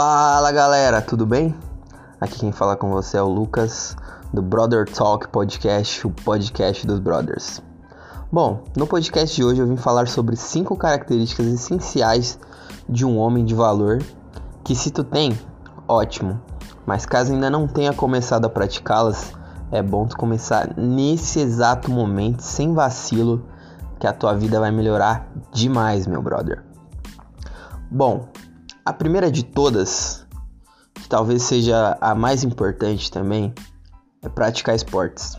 Fala galera, tudo bem? Aqui quem fala com você é o Lucas do Brother Talk Podcast, o podcast dos brothers. Bom, no podcast de hoje eu vim falar sobre cinco características essenciais de um homem de valor que se tu tem, ótimo, mas caso ainda não tenha começado a praticá-las, é bom tu começar nesse exato momento, sem vacilo, que a tua vida vai melhorar demais, meu brother. Bom, a primeira de todas, que talvez seja a mais importante também, é praticar esportes.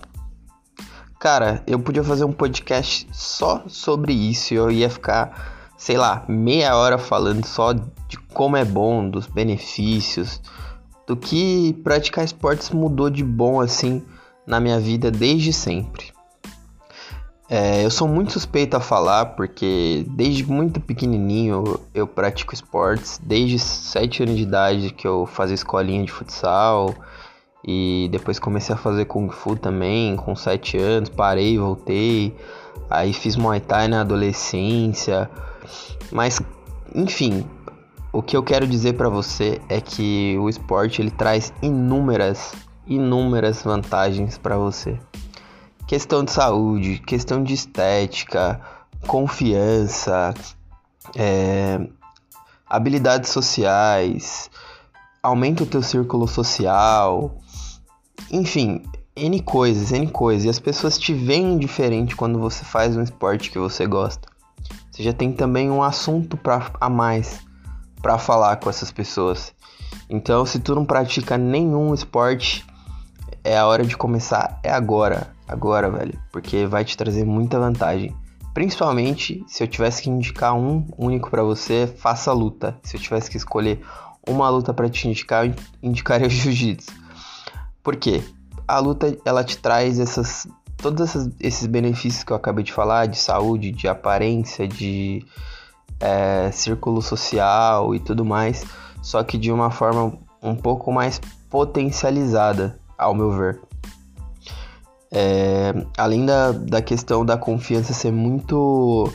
Cara, eu podia fazer um podcast só sobre isso e eu ia ficar, sei lá, meia hora falando só de como é bom, dos benefícios, do que praticar esportes mudou de bom assim na minha vida desde sempre. É, eu sou muito suspeito a falar porque desde muito pequenininho eu pratico esportes, desde 7 anos de idade que eu fazia escolinha de futsal e depois comecei a fazer kung fu também com 7 anos, parei, voltei, aí fiz Muay Thai na adolescência, mas enfim, o que eu quero dizer para você é que o esporte ele traz inúmeras, inúmeras vantagens para você questão de saúde, questão de estética, confiança, é, habilidades sociais, aumenta o teu círculo social, enfim, N coisas, N coisas. E as pessoas te veem diferente quando você faz um esporte que você gosta. Você já tem também um assunto pra, a mais para falar com essas pessoas. Então, se tu não pratica nenhum esporte, é a hora de começar, é agora agora, velho, porque vai te trazer muita vantagem. Principalmente se eu tivesse que indicar um único para você, faça luta. Se eu tivesse que escolher uma luta para te indicar, eu indicaria o jiu-jitsu. Por quê? A luta ela te traz essas todos essas, esses benefícios que eu acabei de falar, de saúde, de aparência, de é, círculo social e tudo mais, só que de uma forma um pouco mais potencializada, ao meu ver. É, além da, da questão da confiança ser muito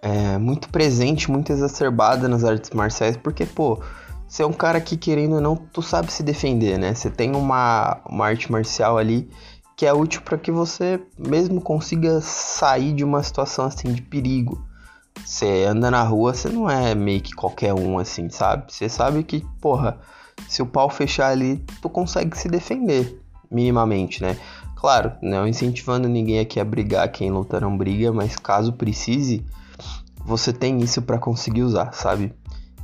é, muito presente, muito exacerbada nas artes marciais, porque, pô, você é um cara que, querendo ou não, tu sabe se defender, né? Você tem uma, uma arte marcial ali que é útil para que você mesmo consiga sair de uma situação assim de perigo. Você anda na rua, você não é meio que qualquer um assim, sabe? Você sabe que, porra, se o pau fechar ali, tu consegue se defender minimamente, né? Claro, não incentivando ninguém aqui a brigar, quem luta não briga, mas caso precise, você tem isso para conseguir usar, sabe?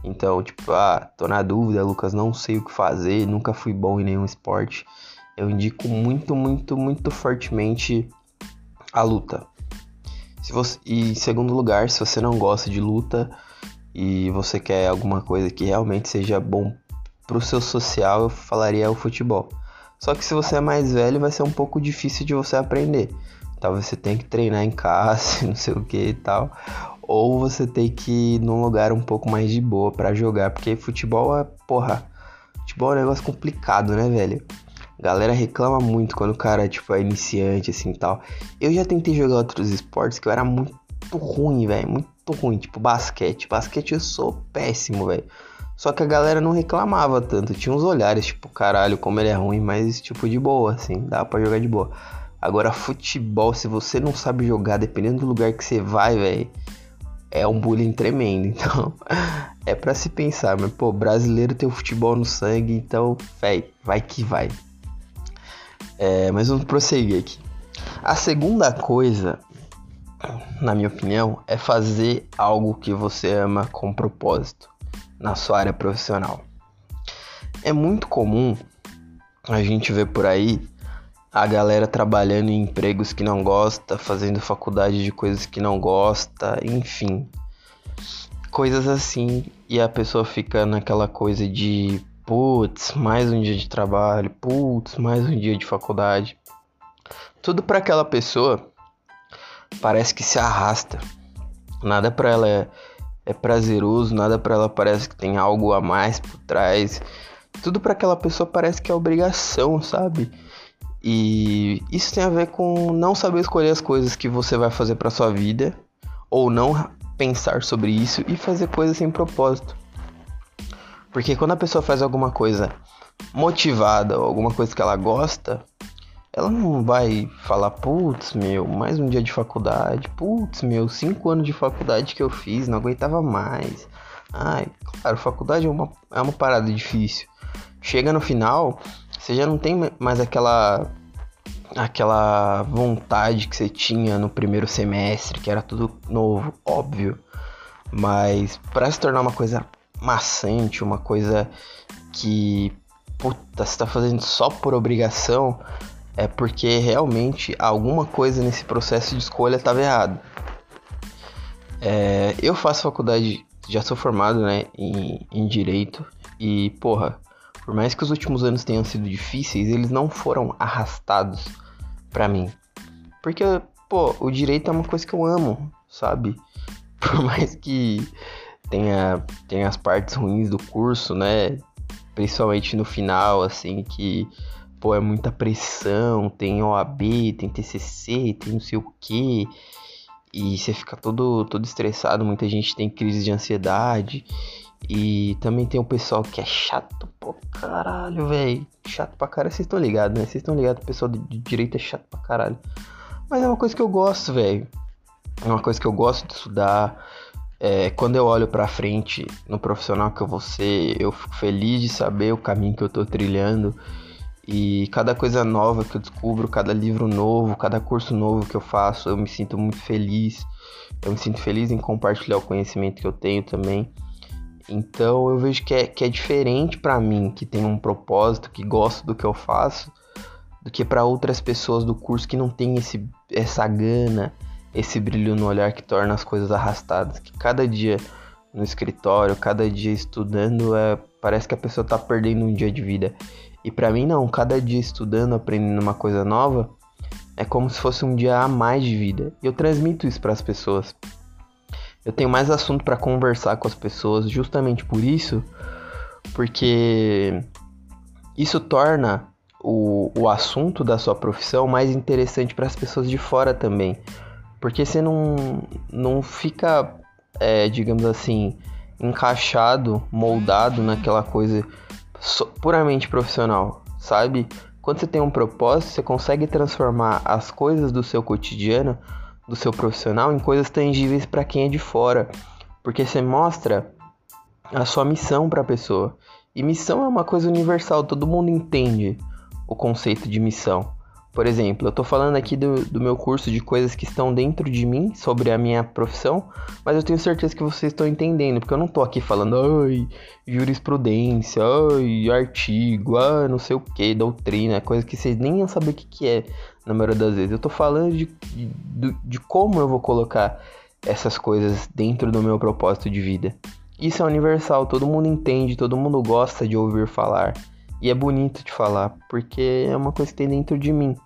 Então, tipo, ah, tô na dúvida, Lucas, não sei o que fazer, nunca fui bom em nenhum esporte. Eu indico muito, muito, muito fortemente a luta. Se você, e em segundo lugar, se você não gosta de luta e você quer alguma coisa que realmente seja bom pro seu social, eu falaria o futebol. Só que se você é mais velho, vai ser um pouco difícil de você aprender. Talvez você tenha que treinar em casa, não sei o que e tal. Ou você tem que ir num lugar um pouco mais de boa para jogar. Porque futebol é, porra, futebol é um negócio complicado, né, velho? Galera reclama muito quando o cara, tipo, é iniciante, assim, tal. Eu já tentei jogar outros esportes que eu era muito ruim, velho. Muito ruim, tipo basquete. Basquete eu sou péssimo, velho. Só que a galera não reclamava tanto. Tinha uns olhares, tipo, caralho, como ele é ruim, mas tipo de boa, assim, dá para jogar de boa. Agora, futebol, se você não sabe jogar, dependendo do lugar que você vai, velho, é um bullying tremendo. Então, é para se pensar, mas pô, brasileiro tem o futebol no sangue, então, velho, vai que vai. É, mas vamos prosseguir aqui. A segunda coisa, na minha opinião, é fazer algo que você ama com propósito na sua área profissional. É muito comum a gente ver por aí a galera trabalhando em empregos que não gosta, fazendo faculdade de coisas que não gosta, enfim. Coisas assim, e a pessoa fica naquela coisa de putz, mais um dia de trabalho, putz, mais um dia de faculdade. Tudo para aquela pessoa parece que se arrasta. Nada para ela é é prazeroso, nada para ela parece que tem algo a mais por trás. Tudo para aquela pessoa parece que é obrigação, sabe? E isso tem a ver com não saber escolher as coisas que você vai fazer para sua vida ou não pensar sobre isso e fazer coisas sem propósito. Porque quando a pessoa faz alguma coisa motivada ou alguma coisa que ela gosta, ela não vai falar, putz, meu, mais um dia de faculdade, putz, meu, cinco anos de faculdade que eu fiz, não aguentava mais. Ai, claro, faculdade é uma, é uma parada difícil. Chega no final, você já não tem mais aquela aquela vontade que você tinha no primeiro semestre, que era tudo novo, óbvio. Mas para se tornar uma coisa maçante, uma coisa que puta, você tá fazendo só por obrigação, é porque realmente alguma coisa nesse processo de escolha estava errado. É, eu faço faculdade, já sou formado né, em, em Direito e, porra, por mais que os últimos anos tenham sido difíceis, eles não foram arrastados para mim. Porque, pô, o direito é uma coisa que eu amo, sabe? Por mais que tenha, tenha as partes ruins do curso, né? Principalmente no final, assim, que pô, é muita pressão, tem OAB, tem TCC, tem não sei o que, e você fica todo, todo estressado, muita gente tem crise de ansiedade, e também tem o pessoal que é chato pra caralho, velho, chato pra caralho, vocês estão ligados, né? Vocês estão ligados, o pessoal de direita é chato pra caralho, mas é uma coisa que eu gosto, velho, é uma coisa que eu gosto de estudar, é, quando eu olho para frente no profissional que eu vou ser, eu fico feliz de saber o caminho que eu tô trilhando e cada coisa nova que eu descubro, cada livro novo, cada curso novo que eu faço, eu me sinto muito feliz. Eu me sinto feliz em compartilhar o conhecimento que eu tenho também. Então eu vejo que é, que é diferente para mim, que tem um propósito, que gosto do que eu faço, do que para outras pessoas do curso que não tem esse, essa gana, esse brilho no olhar que torna as coisas arrastadas. Que cada dia no escritório, cada dia estudando, é, parece que a pessoa tá perdendo um dia de vida. E para mim não, cada dia estudando, aprendendo uma coisa nova, é como se fosse um dia a mais de vida. E eu transmito isso para as pessoas. Eu tenho mais assunto para conversar com as pessoas, justamente por isso, porque isso torna o, o assunto da sua profissão mais interessante para as pessoas de fora também. Porque você não, não fica, é, digamos assim, encaixado, moldado naquela coisa puramente profissional, sabe? Quando você tem um propósito, você consegue transformar as coisas do seu cotidiano, do seu profissional, em coisas tangíveis para quem é de fora, porque você mostra a sua missão para a pessoa. E missão é uma coisa universal, todo mundo entende o conceito de missão. Por exemplo, eu estou falando aqui do, do, meu curso de coisas que estão dentro de mim, sobre a minha profissão, mas eu tenho certeza que vocês estão entendendo, porque eu não estou aqui falando, ai, jurisprudência, ai, artigo, ah, não sei o que, doutrina, coisa que vocês nem iam saber o que, que é na maioria das vezes. Eu estou falando de, de, de como eu vou colocar essas coisas dentro do meu propósito de vida. Isso é universal, todo mundo entende, todo mundo gosta de ouvir falar. E é bonito de falar, porque é uma coisa que tem dentro de mim,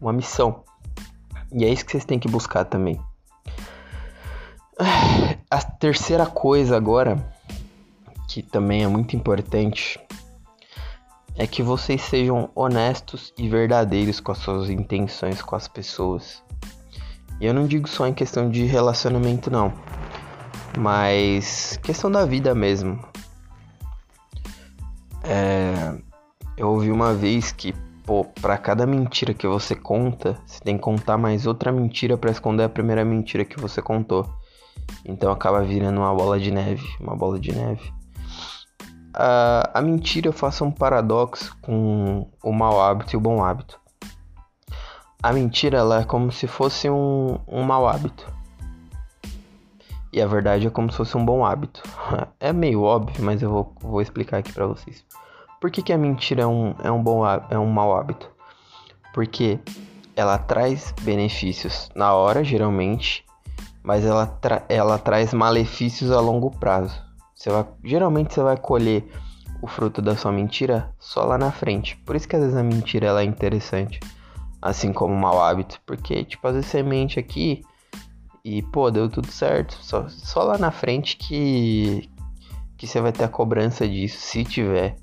uma missão. E é isso que vocês têm que buscar também. A terceira coisa agora, que também é muito importante, é que vocês sejam honestos e verdadeiros com as suas intenções com as pessoas. E eu não digo só em questão de relacionamento, não, mas questão da vida mesmo. É, eu ouvi uma vez que, pô, pra cada mentira que você conta, você tem que contar mais outra mentira para esconder a primeira mentira que você contou. Então acaba virando uma bola de neve, uma bola de neve. A, a mentira faça um paradoxo com o mau hábito e o bom hábito. A mentira ela é como se fosse um, um mau hábito. E a verdade é como se fosse um bom hábito. É meio óbvio, mas eu vou, vou explicar aqui para vocês. Por que, que a mentira é um, é um bom é um mau hábito? Porque ela traz benefícios na hora, geralmente, mas ela, tra ela traz malefícios a longo prazo. Você vai, geralmente você vai colher o fruto da sua mentira só lá na frente. Por isso que às vezes a mentira ela é interessante, assim como o mau hábito, porque tipo às vezes você mente aqui e pô, deu tudo certo, só, só lá na frente que que você vai ter a cobrança disso, se tiver.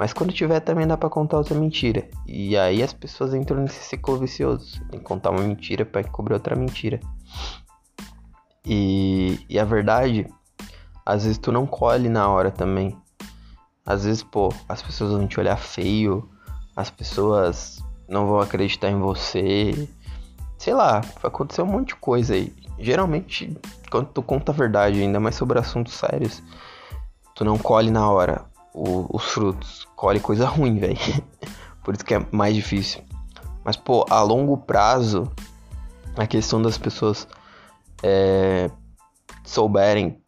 Mas quando tiver também dá para contar outra mentira. E aí as pessoas entram nesse ciclo vicioso. Tem que contar uma mentira para cobrir outra mentira. E, e a verdade, às vezes tu não colhe na hora também. Às vezes, pô, as pessoas vão te olhar feio, as pessoas não vão acreditar em você. Sei lá, vai acontecer um monte de coisa aí. Geralmente, quando tu conta a verdade, ainda mais sobre assuntos sérios, tu não colhe na hora o, os frutos. Colhe coisa ruim, velho. Por isso que é mais difícil. Mas, pô, a longo prazo, a questão das pessoas é, souberem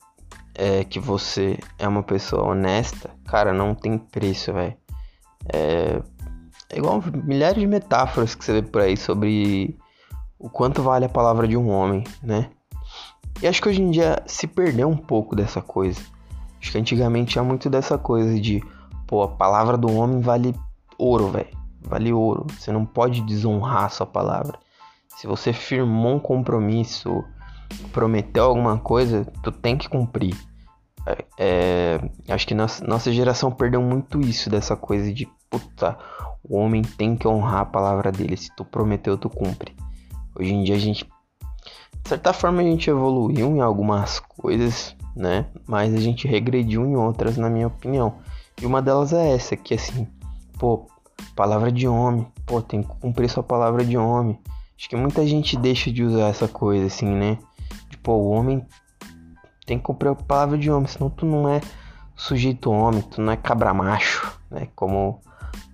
é, que você é uma pessoa honesta, cara, não tem preço, velho. É, é igual milhares de metáforas que você vê por aí sobre o quanto vale a palavra de um homem, né? E acho que hoje em dia se perdeu um pouco dessa coisa. Acho que antigamente tinha muito dessa coisa de, pô, a palavra do homem vale ouro, velho. Vale ouro. Você não pode desonrar sua palavra. Se você firmou um compromisso, prometeu alguma coisa, tu tem que cumprir. É, é, acho que nossa, nossa geração perdeu muito isso, dessa coisa de puta, o homem tem que honrar a palavra dele. Se tu prometeu, tu cumpre. Hoje em dia a gente, de certa forma, a gente evoluiu em algumas coisas, né? Mas a gente regrediu em outras, na minha opinião. E uma delas é essa, que assim, pô, palavra de homem, pô, tem que cumprir sua palavra de homem. Acho que muita gente deixa de usar essa coisa, assim, né? Tipo, o homem tem que cumprir a palavra de homem, senão tu não é sujeito homem, tu não é cabra macho, né? Como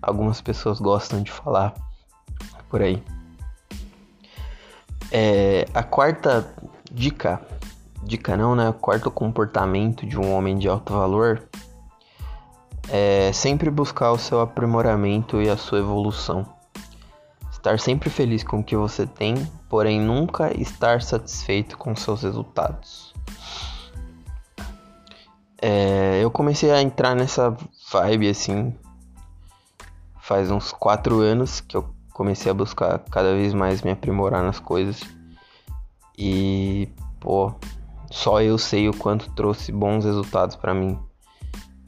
algumas pessoas gostam de falar por aí. É, a quarta dica, dica não, né? O quarto comportamento de um homem de alto valor é sempre buscar o seu aprimoramento e a sua evolução. Estar sempre feliz com o que você tem, porém nunca estar satisfeito com seus resultados. É, eu comecei a entrar nessa vibe assim faz uns quatro anos que eu comecei a buscar cada vez mais me aprimorar nas coisas. E, pô, só eu sei o quanto trouxe bons resultados para mim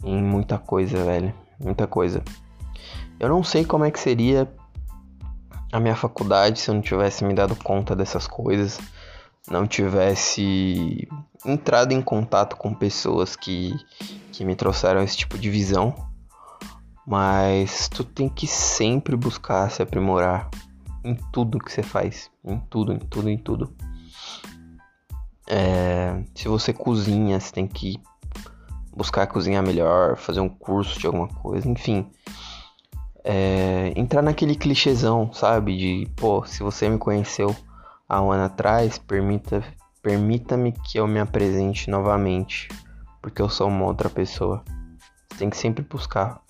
em muita coisa, velho. Muita coisa. Eu não sei como é que seria a minha faculdade se eu não tivesse me dado conta dessas coisas, não tivesse entrado em contato com pessoas que, que me trouxeram esse tipo de visão. Mas tu tem que sempre buscar se aprimorar em tudo que você faz, em tudo, em tudo, em tudo. É, se você cozinha, você tem que buscar cozinhar melhor, fazer um curso de alguma coisa, enfim. É, entrar naquele clichêzão, sabe? De, pô, se você me conheceu há um ano atrás, permita, permita-me que eu me apresente novamente, porque eu sou uma outra pessoa. Você tem que sempre buscar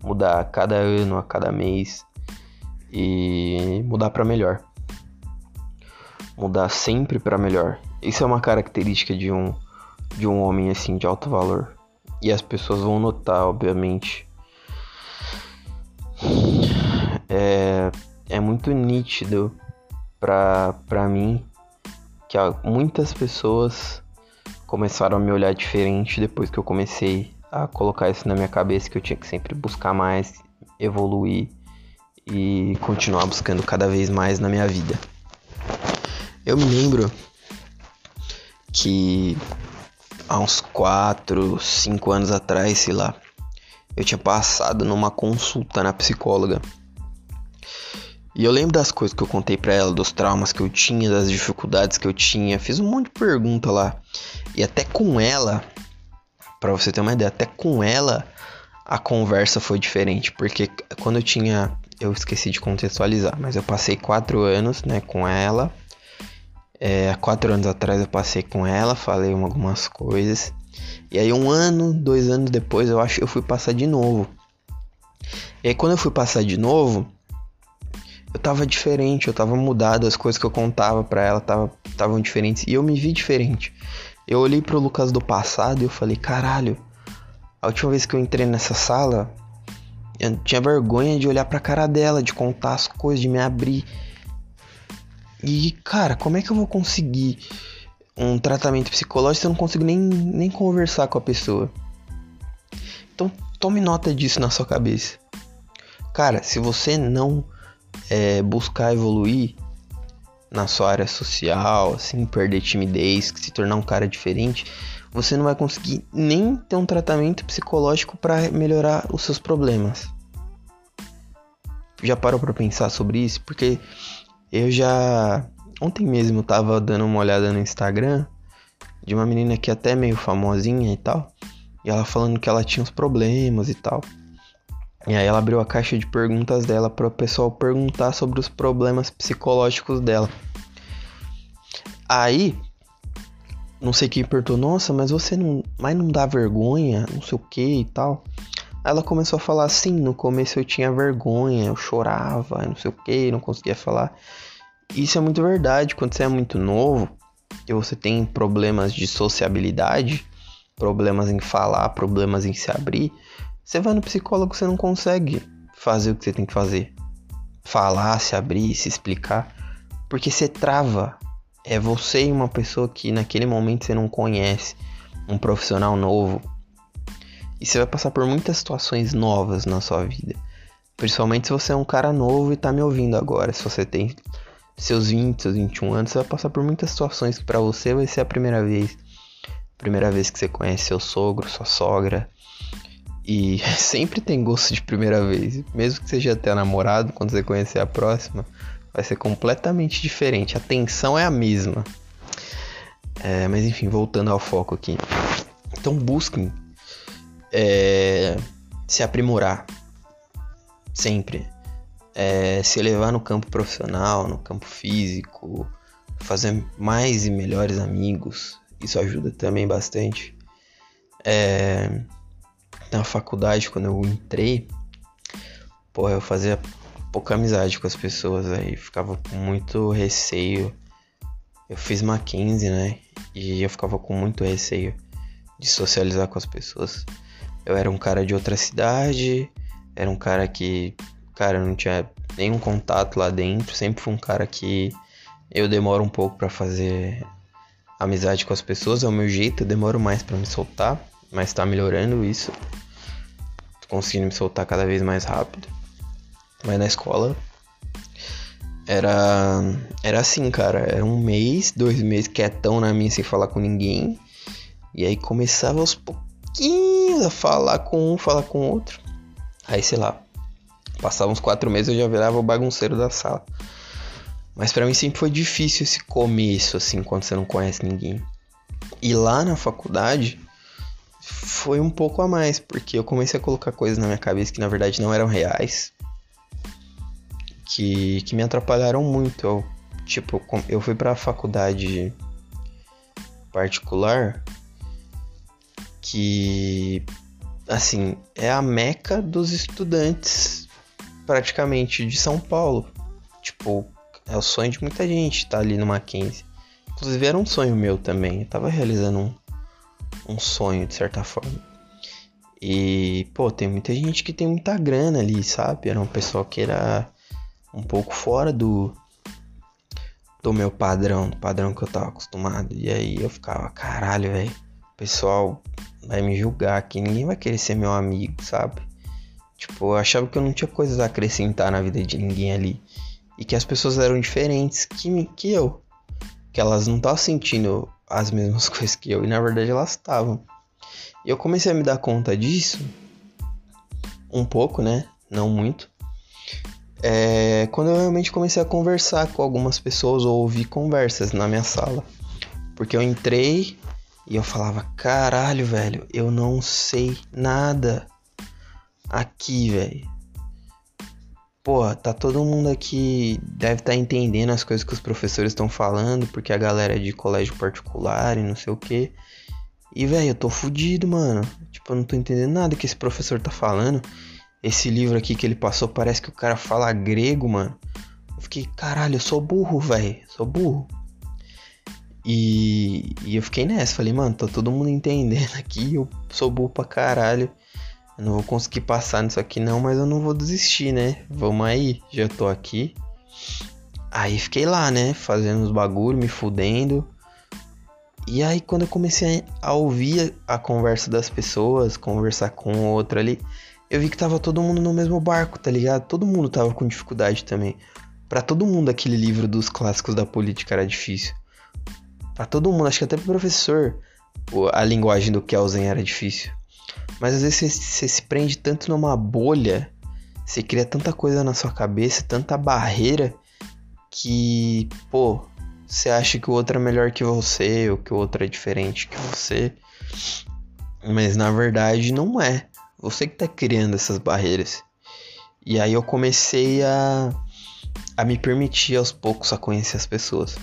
mudar a cada ano, a cada mês e mudar para melhor. Mudar sempre para melhor. Isso é uma característica de um de um homem assim de alto valor. E as pessoas vão notar, obviamente. É, é muito nítido pra, pra mim que muitas pessoas começaram a me olhar diferente depois que eu comecei a colocar isso na minha cabeça que eu tinha que sempre buscar mais, evoluir e continuar buscando cada vez mais na minha vida. Eu me lembro que há uns 4, 5 anos atrás, sei lá, eu tinha passado numa consulta na psicóloga. E eu lembro das coisas que eu contei para ela, dos traumas que eu tinha, das dificuldades que eu tinha. Fiz um monte de pergunta lá. E até com ela, para você ter uma ideia, até com ela a conversa foi diferente, porque quando eu tinha, eu esqueci de contextualizar, mas eu passei quatro anos, né, com ela é, há quatro anos atrás eu passei com ela, falei algumas coisas. E aí um ano, dois anos depois eu acho que eu fui passar de novo. E aí quando eu fui passar de novo, eu tava diferente, eu tava mudado, as coisas que eu contava para ela estavam tava, diferentes. E eu me vi diferente. Eu olhei pro Lucas do passado e eu falei, caralho, a última vez que eu entrei nessa sala, eu tinha vergonha de olhar pra cara dela, de contar as coisas, de me abrir. E, cara, como é que eu vou conseguir um tratamento psicológico se eu não consigo nem, nem conversar com a pessoa? Então, tome nota disso na sua cabeça. Cara, se você não é, buscar evoluir na sua área social, assim, perder timidez, se tornar um cara diferente, você não vai conseguir nem ter um tratamento psicológico para melhorar os seus problemas. Já parou para pensar sobre isso? Porque eu já ontem mesmo tava dando uma olhada no Instagram de uma menina que é até meio famosinha e tal, e ela falando que ela tinha uns problemas e tal. E aí ela abriu a caixa de perguntas dela para o pessoal perguntar sobre os problemas psicológicos dela. Aí, não sei quem perguntou, nossa, mas você não, mas não dá vergonha, não sei o que e tal. Ela começou a falar assim, no começo eu tinha vergonha, eu chorava, não sei o que, não conseguia falar. Isso é muito verdade, quando você é muito novo e você tem problemas de sociabilidade, problemas em falar, problemas em se abrir, você vai no psicólogo, você não consegue fazer o que você tem que fazer. Falar, se abrir, se explicar. Porque você trava. É você e uma pessoa que naquele momento você não conhece. Um profissional novo. E você vai passar por muitas situações novas na sua vida. Principalmente se você é um cara novo e tá me ouvindo agora. Se você tem seus 20, seus 21 anos, você vai passar por muitas situações que para você vai ser a primeira vez. Primeira vez que você conhece seu sogro, sua sogra, e sempre tem gosto de primeira vez. Mesmo que seja até namorado, quando você conhecer a próxima, vai ser completamente diferente. A tensão é a mesma. É, mas enfim, voltando ao foco aqui. Então busquem é, se aprimorar. Sempre. É, se elevar no campo profissional, no campo físico, fazer mais e melhores amigos. Isso ajuda também bastante. É, na faculdade, quando eu entrei, porra, eu fazia pouca amizade com as pessoas aí, ficava com muito receio. Eu fiz Mackenzie, né? E eu ficava com muito receio de socializar com as pessoas. Eu era um cara de outra cidade, era um cara que, cara, não tinha nenhum contato lá dentro, sempre fui um cara que eu demoro um pouco para fazer amizade com as pessoas, é o meu jeito, eu demoro mais para me soltar, mas tá melhorando isso conseguindo me soltar cada vez mais rápido. Mas na escola era era assim, cara, era um mês, dois meses quietão na minha sem falar com ninguém. E aí começava aos pouquinhos a falar com um, falar com outro. Aí, sei lá, passavam uns quatro meses eu já virava o bagunceiro da sala. Mas para mim sempre foi difícil esse começo, assim, quando você não conhece ninguém. E lá na faculdade, foi um pouco a mais, porque eu comecei a colocar coisas na minha cabeça que na verdade não eram reais, que, que me atrapalharam muito. Eu, tipo, eu fui pra faculdade particular que, assim, é a meca dos estudantes, praticamente, de São Paulo. Tipo, é o sonho de muita gente estar tá ali no Mackenzie. Inclusive era um sonho meu também. Eu tava realizando um, um sonho, de certa forma. E, pô, tem muita gente que tem muita grana ali, sabe? Era um pessoal que era um pouco fora do do meu padrão, do padrão que eu tava acostumado. E aí eu ficava, caralho, velho, pessoal vai me julgar aqui, ninguém vai querer ser meu amigo, sabe? Tipo, eu achava que eu não tinha coisas a acrescentar na vida de ninguém ali. E que as pessoas eram diferentes que, que eu. Que elas não estavam sentindo as mesmas coisas que eu e na verdade elas estavam. E eu comecei a me dar conta disso um pouco, né? Não muito. É, quando eu realmente comecei a conversar com algumas pessoas ou ouvir conversas na minha sala. Porque eu entrei e eu falava: caralho, velho, eu não sei nada aqui, velho pô, tá todo mundo aqui deve estar tá entendendo as coisas que os professores estão falando, porque a galera é de colégio particular e não sei o que. E, velho, eu tô fudido, mano. Tipo, eu não tô entendendo nada que esse professor tá falando. Esse livro aqui que ele passou parece que o cara fala grego, mano. Eu fiquei, caralho, eu sou burro, velho. Sou burro. E, e eu fiquei nessa, falei, mano, tá todo mundo entendendo aqui, eu sou burro pra caralho. Eu não vou conseguir passar nisso aqui não, mas eu não vou desistir, né? Vamos aí, já tô aqui. Aí fiquei lá, né? Fazendo os bagulho, me fudendo. E aí quando eu comecei a ouvir a conversa das pessoas, conversar com outra ali, eu vi que tava todo mundo no mesmo barco, tá ligado? Todo mundo tava com dificuldade também. Para todo mundo aquele livro dos clássicos da política era difícil. Para todo mundo, acho que até pro professor a linguagem do Kelsen era difícil. Mas às vezes você, você se prende tanto numa bolha, você cria tanta coisa na sua cabeça, tanta barreira, que, pô, você acha que o outro é melhor que você, ou que o outro é diferente que você. Mas na verdade não é. Você que tá criando essas barreiras. E aí eu comecei a, a me permitir aos poucos a conhecer as pessoas.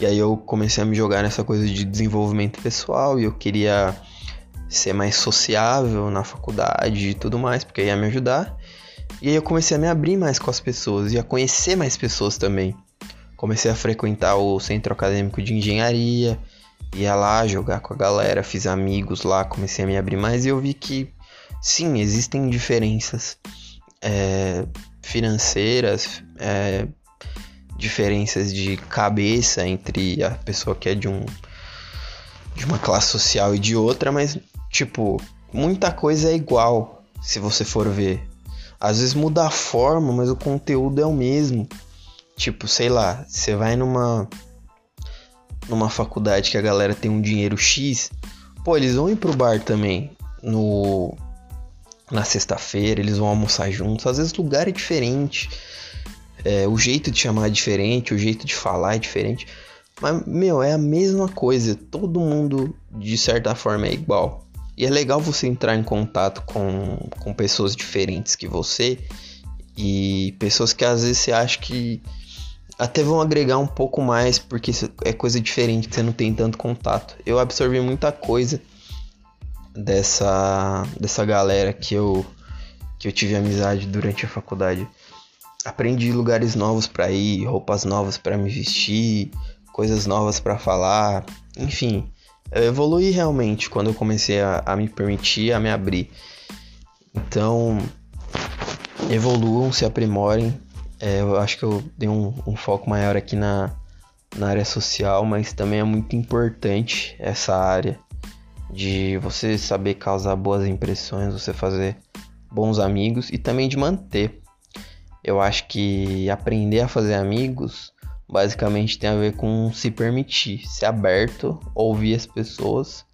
E aí eu comecei a me jogar nessa coisa de desenvolvimento pessoal e eu queria ser mais sociável na faculdade e tudo mais, porque ia me ajudar. E aí eu comecei a me abrir mais com as pessoas e a conhecer mais pessoas também. Comecei a frequentar o centro acadêmico de engenharia, ia lá jogar com a galera, fiz amigos lá, comecei a me abrir mais e eu vi que sim, existem diferenças é, financeiras, é, diferenças de cabeça entre a pessoa que é de um de uma classe social e de outra, mas tipo, muita coisa é igual, se você for ver. Às vezes muda a forma, mas o conteúdo é o mesmo. Tipo, sei lá, você vai numa numa faculdade que a galera tem um dinheiro X, pô, eles vão ir pro bar também no na sexta-feira, eles vão almoçar juntos. Às vezes o lugar é diferente. É, o jeito de chamar é diferente, o jeito de falar é diferente. Mas, meu, é a mesma coisa. Todo mundo, de certa forma, é igual. E é legal você entrar em contato com, com pessoas diferentes que você. E pessoas que às vezes você acha que até vão agregar um pouco mais, porque é coisa diferente, você não tem tanto contato. Eu absorvi muita coisa dessa, dessa galera que eu, que eu tive amizade durante a faculdade aprendi lugares novos para ir, roupas novas para me vestir, coisas novas para falar, enfim, eu evolui realmente quando eu comecei a, a, me permitir, a me abrir. Então, evoluam, se aprimorem. É, eu acho que eu dei um, um foco maior aqui na, na área social, mas também é muito importante essa área de você saber causar boas impressões, você fazer bons amigos e também de manter. Eu acho que aprender a fazer amigos basicamente tem a ver com se permitir, ser aberto, ouvir as pessoas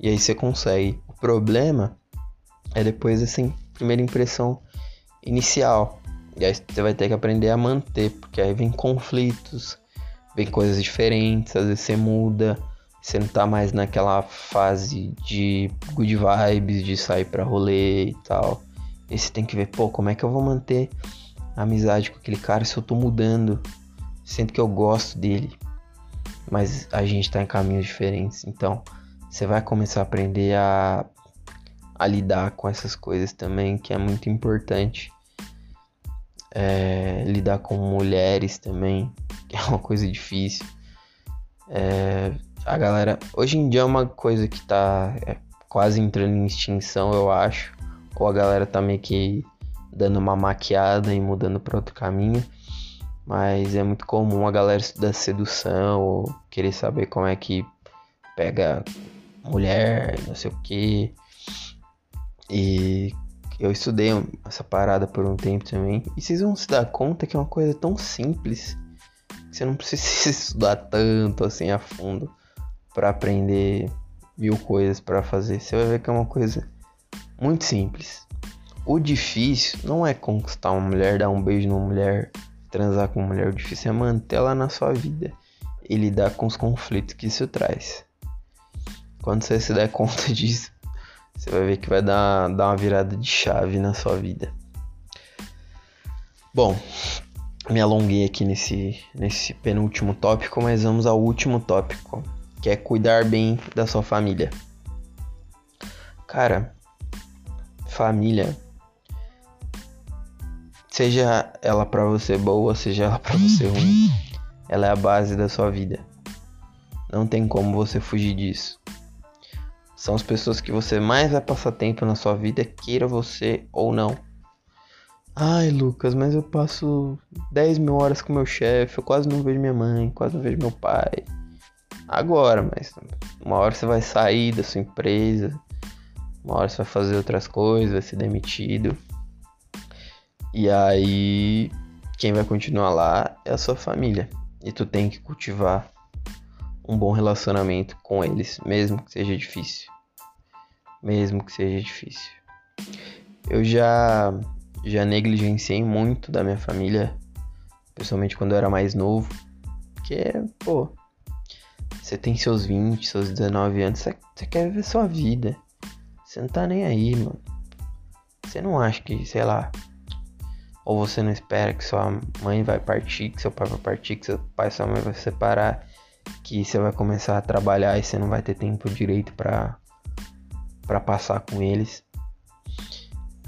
e aí você consegue. O problema é depois dessa primeira impressão inicial. E aí você vai ter que aprender a manter, porque aí vem conflitos, vem coisas diferentes, às vezes você muda, você não tá mais naquela fase de good vibes, de sair pra rolê e tal. E você tem que ver, pô, como é que eu vou manter amizade com aquele cara se eu tô mudando, sendo que eu gosto dele, mas a gente tá em caminhos diferentes. Então, você vai começar a aprender a, a lidar com essas coisas também, que é muito importante. É, lidar com mulheres também, que é uma coisa difícil. É, a galera, hoje em dia é uma coisa que tá é, quase entrando em extinção, eu acho. Ou a galera tá meio que dando uma maquiada e mudando para outro caminho. Mas é muito comum a galera estudar sedução ou querer saber como é que pega mulher, não sei o que. E eu estudei essa parada por um tempo também. E vocês vão se dar conta que é uma coisa tão simples que você não precisa estudar tanto assim a fundo para aprender mil coisas para fazer. Você vai ver que é uma coisa muito simples. O difícil não é conquistar uma mulher, dar um beijo numa mulher, transar com uma mulher. O difícil é manter ela na sua vida e lidar com os conflitos que isso traz. Quando você se der conta disso, você vai ver que vai dar, dar uma virada de chave na sua vida. Bom, me alonguei aqui nesse, nesse penúltimo tópico, mas vamos ao último tópico, que é cuidar bem da sua família. Cara, família Seja ela para você boa, seja ela para você ruim, ela é a base da sua vida. Não tem como você fugir disso. São as pessoas que você mais vai passar tempo na sua vida, queira você ou não. Ai, Lucas, mas eu passo 10 mil horas com meu chefe, eu quase não vejo minha mãe, quase não vejo meu pai. Agora, mas uma hora você vai sair da sua empresa, uma hora você vai fazer outras coisas, vai ser demitido. E aí, quem vai continuar lá é a sua família. E tu tem que cultivar um bom relacionamento com eles, mesmo que seja difícil. Mesmo que seja difícil. Eu já já negligenciei muito da minha família, principalmente quando eu era mais novo, porque, pô, você tem seus 20, seus 19 anos, você, você quer viver sua vida. Você não tá nem aí, mano. Você não acha que, sei lá, ou você não espera que sua mãe vai partir, que seu pai vai partir, que seu pai e sua mãe vai se separar, que você vai começar a trabalhar e você não vai ter tempo direito para para passar com eles.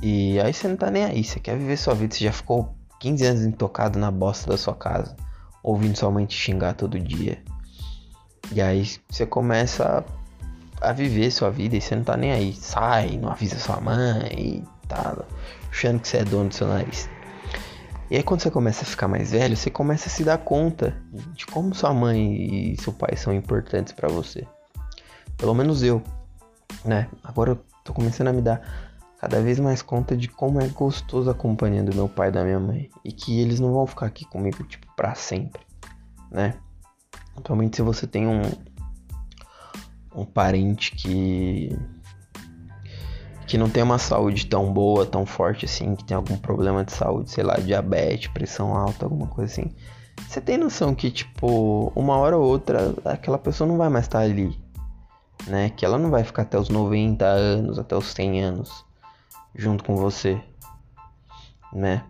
E aí você não tá nem aí, você quer viver sua vida, você já ficou 15 anos intocado na bosta da sua casa, ouvindo sua mãe te xingar todo dia. E aí você começa a, a viver sua vida e você não tá nem aí. Sai, não avisa sua mãe e tal, achando que você é dono do seu nariz. E aí quando você começa a ficar mais velho, você começa a se dar conta de como sua mãe e seu pai são importantes para você. Pelo menos eu, né? Agora eu tô começando a me dar cada vez mais conta de como é gostoso a companhia do meu pai e da minha mãe e que eles não vão ficar aqui comigo tipo para sempre, né? Atualmente se você tem um um parente que que não tem uma saúde tão boa, tão forte assim, que tem algum problema de saúde, sei lá, diabetes, pressão alta, alguma coisa assim. Você tem noção que, tipo, uma hora ou outra, aquela pessoa não vai mais estar ali, né? Que ela não vai ficar até os 90 anos, até os 100 anos junto com você, né?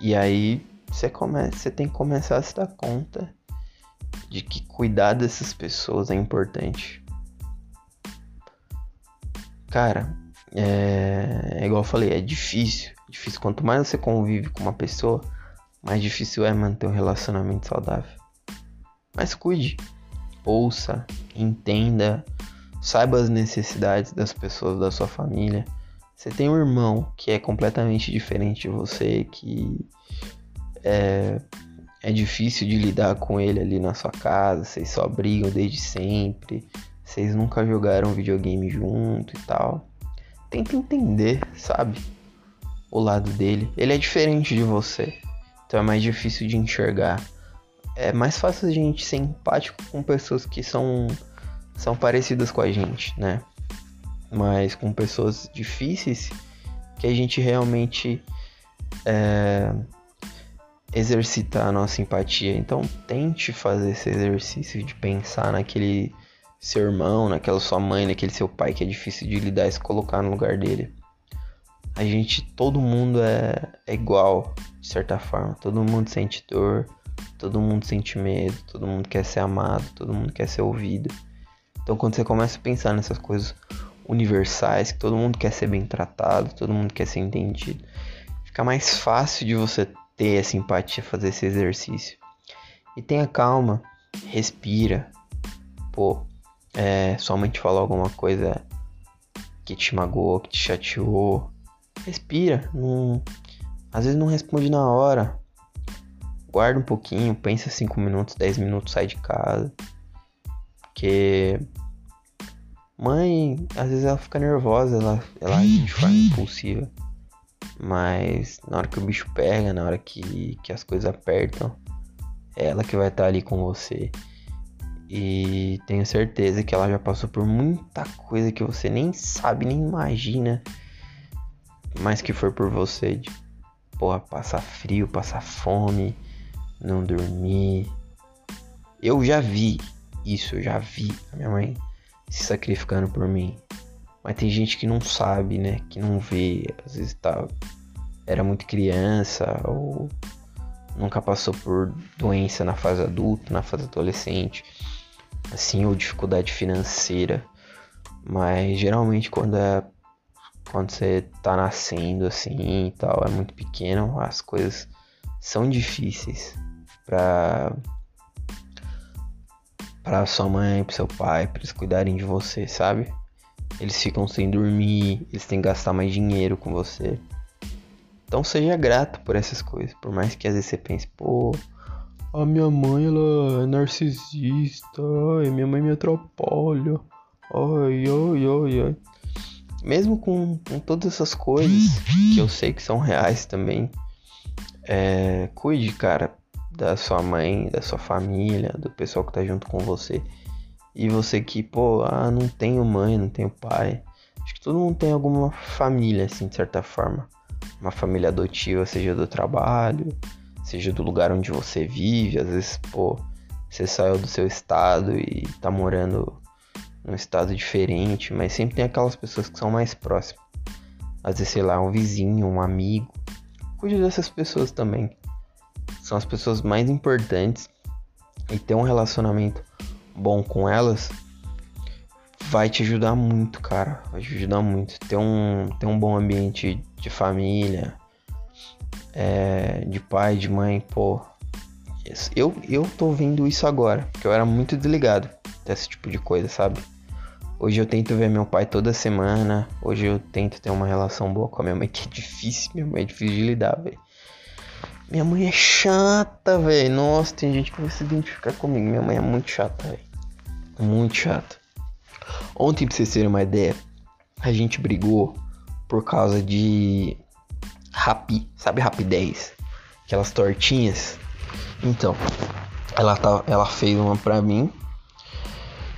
E aí você começa, você tem que começar a se dar conta de que cuidar dessas pessoas é importante. Cara, é, é igual eu falei, é difícil. Difícil. Quanto mais você convive com uma pessoa, mais difícil é manter um relacionamento saudável. Mas cuide, ouça, entenda, saiba as necessidades das pessoas da sua família. Você tem um irmão que é completamente diferente de você, que é, é difícil de lidar com ele ali na sua casa, vocês só brigam desde sempre, vocês nunca jogaram videogame junto e tal tenta entender, sabe? O lado dele. Ele é diferente de você. Então é mais difícil de enxergar. É mais fácil a gente ser empático com pessoas que são, são parecidas com a gente, né? Mas com pessoas difíceis que a gente realmente é, exercitar a nossa empatia. Então tente fazer esse exercício de pensar naquele seu irmão, naquela sua mãe, naquele seu pai que é difícil de lidar e se colocar no lugar dele. A gente, todo mundo é, é igual, de certa forma. Todo mundo sente dor, todo mundo sente medo, todo mundo quer ser amado, todo mundo quer ser ouvido. Então quando você começa a pensar nessas coisas universais, que todo mundo quer ser bem tratado, todo mundo quer ser entendido, fica mais fácil de você ter essa empatia, fazer esse exercício. E tenha calma, respira. Pô, é, sua falou alguma coisa que te magoou, que te chateou, respira. Não, às vezes não responde na hora. Guarda um pouquinho, pensa 5 minutos, 10 minutos, sai de casa. Porque mãe, às vezes ela fica nervosa, ela, ela age de forma impulsiva. Mas na hora que o bicho pega, na hora que, que as coisas apertam, é ela que vai estar ali com você. E tenho certeza que ela já passou por muita coisa que você nem sabe, nem imagina. Mas que foi por você de porra, passar frio, passar fome, não dormir. Eu já vi isso, eu já vi a minha mãe se sacrificando por mim. Mas tem gente que não sabe, né? Que não vê. Às vezes tá, era muito criança ou nunca passou por doença na fase adulta, na fase adolescente assim, ou dificuldade financeira. Mas geralmente quando é quando você tá nascendo assim e tal, é muito pequeno, as coisas são difíceis para para sua mãe, para seu pai, para eles cuidarem de você, sabe? Eles ficam sem dormir, eles têm que gastar mais dinheiro com você. Então seja grato por essas coisas, por mais que às vezes você pense, pô, a minha mãe, ela é narcisista. Ai, minha mãe me atrapalha. Ai, ai, ai, ai. Mesmo com, com todas essas coisas que eu sei que são reais também, é, cuide, cara, da sua mãe, da sua família, do pessoal que tá junto com você. E você que, pô, ah, não tenho mãe, não tenho pai. Acho que todo mundo tem alguma família, assim, de certa forma. Uma família adotiva, seja do trabalho, seja do lugar onde você vive. Às vezes, pô, você saiu do seu estado e tá morando num estado diferente, mas sempre tem aquelas pessoas que são mais próximas. Às vezes, sei lá, um vizinho, um amigo. Cuide dessas pessoas também. São as pessoas mais importantes e ter um relacionamento bom com elas vai te ajudar muito, cara. Vai te ajudar muito. Ter um, ter um bom ambiente de família, é, de pai, de mãe, pô. Eu, eu tô vendo isso agora, porque eu era muito desligado desse tipo de coisa, sabe? Hoje eu tento ver meu pai toda semana. Hoje eu tento ter uma relação boa com a minha mãe, que é difícil, minha mãe é difícil de lidar, velho. Minha mãe é chata, velho. Nossa, tem gente que vai se identificar comigo. Minha mãe é muito chata, velho. Muito chata. Ontem, pra vocês terem uma ideia, a gente brigou por causa de rapi, sabe rapidez? Aquelas tortinhas. Então, ela, tá, ela fez uma pra mim.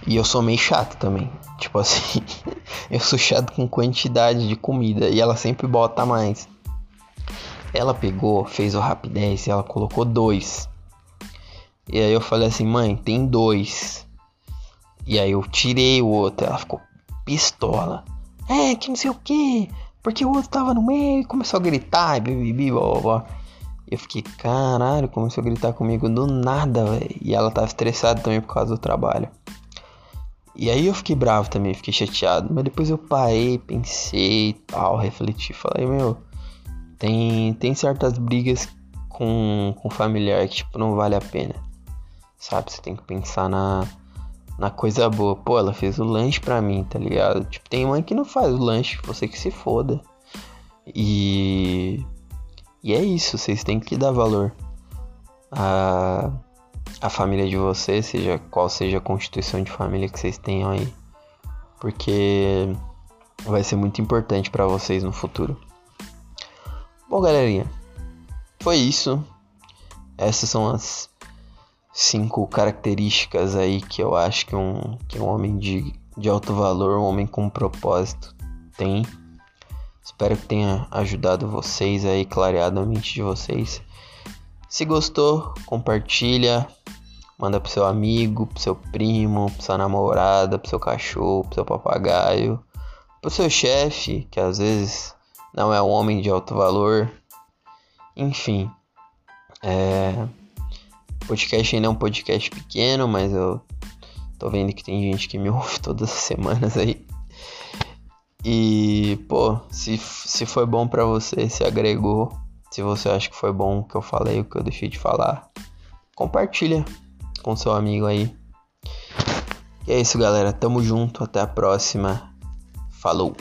E eu sou meio chato também. Tipo assim, eu sou chato com quantidade de comida. E ela sempre bota mais. Ela pegou, fez o rapidez e ela colocou dois. E aí eu falei assim, mãe, tem dois. E aí eu tirei o outro. Ela ficou pistola. É, que não sei o que. Porque o outro tava no meio e começou a gritar e bibibi, blá, blá, Eu fiquei, caralho, começou a gritar comigo do nada, velho. E ela tava estressada também por causa do trabalho. E aí eu fiquei bravo também, fiquei chateado. Mas depois eu parei, pensei e tal, refleti. Falei, meu, tem, tem certas brigas com, com familiar que, tipo, não vale a pena. Sabe? Você tem que pensar na, na coisa boa. Pô, ela fez o lanche pra mim, tá ligado? Tipo, tem mãe que não faz o lanche, você que se foda. E. E é isso, vocês têm que dar valor a, a família de vocês, seja qual seja a constituição de família que vocês tenham aí. Porque vai ser muito importante para vocês no futuro. Bom, galerinha, foi isso. Essas são as cinco características aí que eu acho que um, que um homem de, de alto valor, um homem com propósito tem. Espero que tenha ajudado vocês aí, clareado a mente de vocês. Se gostou, compartilha, manda pro seu amigo, pro seu primo, pro sua namorada, pro seu cachorro, pro seu papagaio, pro seu chefe, que às vezes não é um homem de alto valor. Enfim, é... podcast ainda é um podcast pequeno, mas eu tô vendo que tem gente que me ouve todas as semanas aí. E, pô, se, se foi bom para você, se agregou, se você acha que foi bom o que eu falei, o que eu deixei de falar, compartilha com seu amigo aí. E é isso, galera. Tamo junto. Até a próxima. Falou!